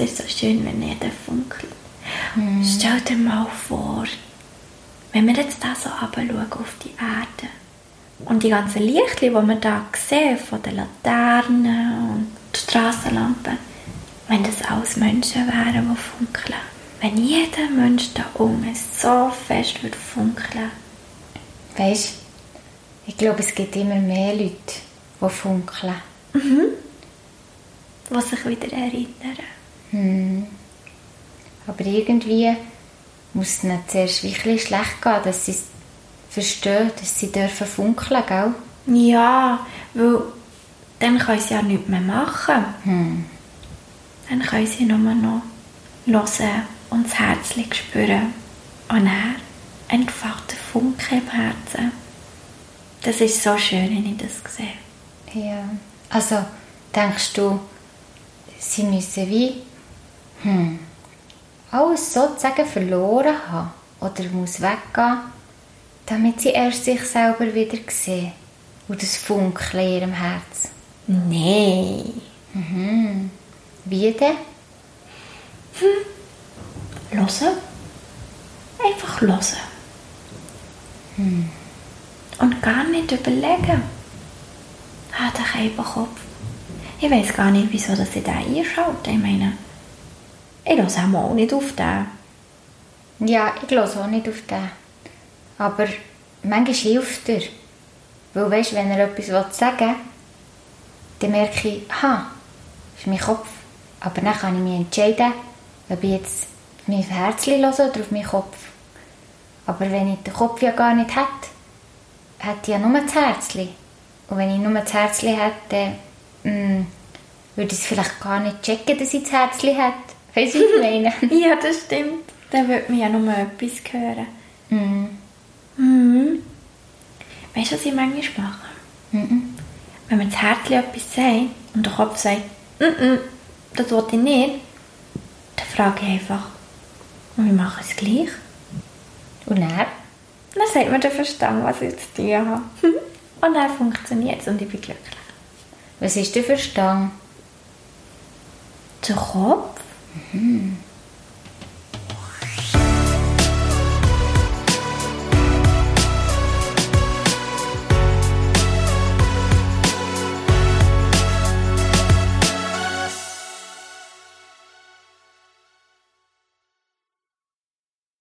Es ist so schön, wenn jeder funkelt. Stell dir mal vor, wenn wir jetzt da so runterschauen auf die Erde und die ganzen Lichtchen, die wir da sehen, von den Laternen und Strassenlampen, wenn das alles Menschen wären, die funkeln. Wenn jeder Mensch da unten so fest würde funkeln. Weißt ich glaube, es gibt immer mehr Leute, die funkeln. die sich wieder erinnern. Hm. Aber irgendwie muss es ihnen zuerst wirklich schlecht gehen, dass sie verstehen, dass sie dürfen funkeln, gell? Ja, weil dann können sie ja nichts mehr machen. Hm. Dann können sie nur noch hören und das Herz spüren. Und dann entfacht der Funke im Herzen. Das ist so schön, wenn ich das sehe. Ja. Also, denkst du, sie müssen wie hm, alles sozusagen verloren haben oder muss weggehen, damit sie erst sich selber wieder sehen und das Funkeln in ihrem Herz? Nein. Mhm. Wie denn? Hören. Einfach hören. Und gar nicht überlegen. Ah, der Käferkopf. Ich weiß gar nicht, wieso dass ich den einschalte. Ich meine, ich höre auch nicht auf den. Ja, ich höre auch nicht auf den. Aber manchmal hilft er. Weil weißt, wenn er etwas sagen will, dann merke ich, das ist mein Kopf. Aber dann kann ich mich entscheiden, ob ich jetzt mein Herzchen höre oder auf meinen Kopf. Aber wenn ich den Kopf ja gar nicht hätte, hätte ich ja nur das Herzchen. Und wenn ich nur das Herzchen hätte, dann mm, würde ich es vielleicht gar nicht checken, dass ich das Herzchen hätte. Weißt du, was ich meine? Ja, das stimmt. Dann würde man ja nur etwas hören. Mhm. Mhm. Weißt du, was ich manchmal mache? Mhm. Wenn man das Herz etwas sagt und der Kopf sagt, «Mm-mm, das will ich nicht, dann frage ich einfach, und wir machen es gleich. Und dann? Dann sagt mir der Verstand, was ich zu tun habe. Und dann funktioniert es und ich bin glücklich. Was ist der Verstand? Der Kopf? Mhm.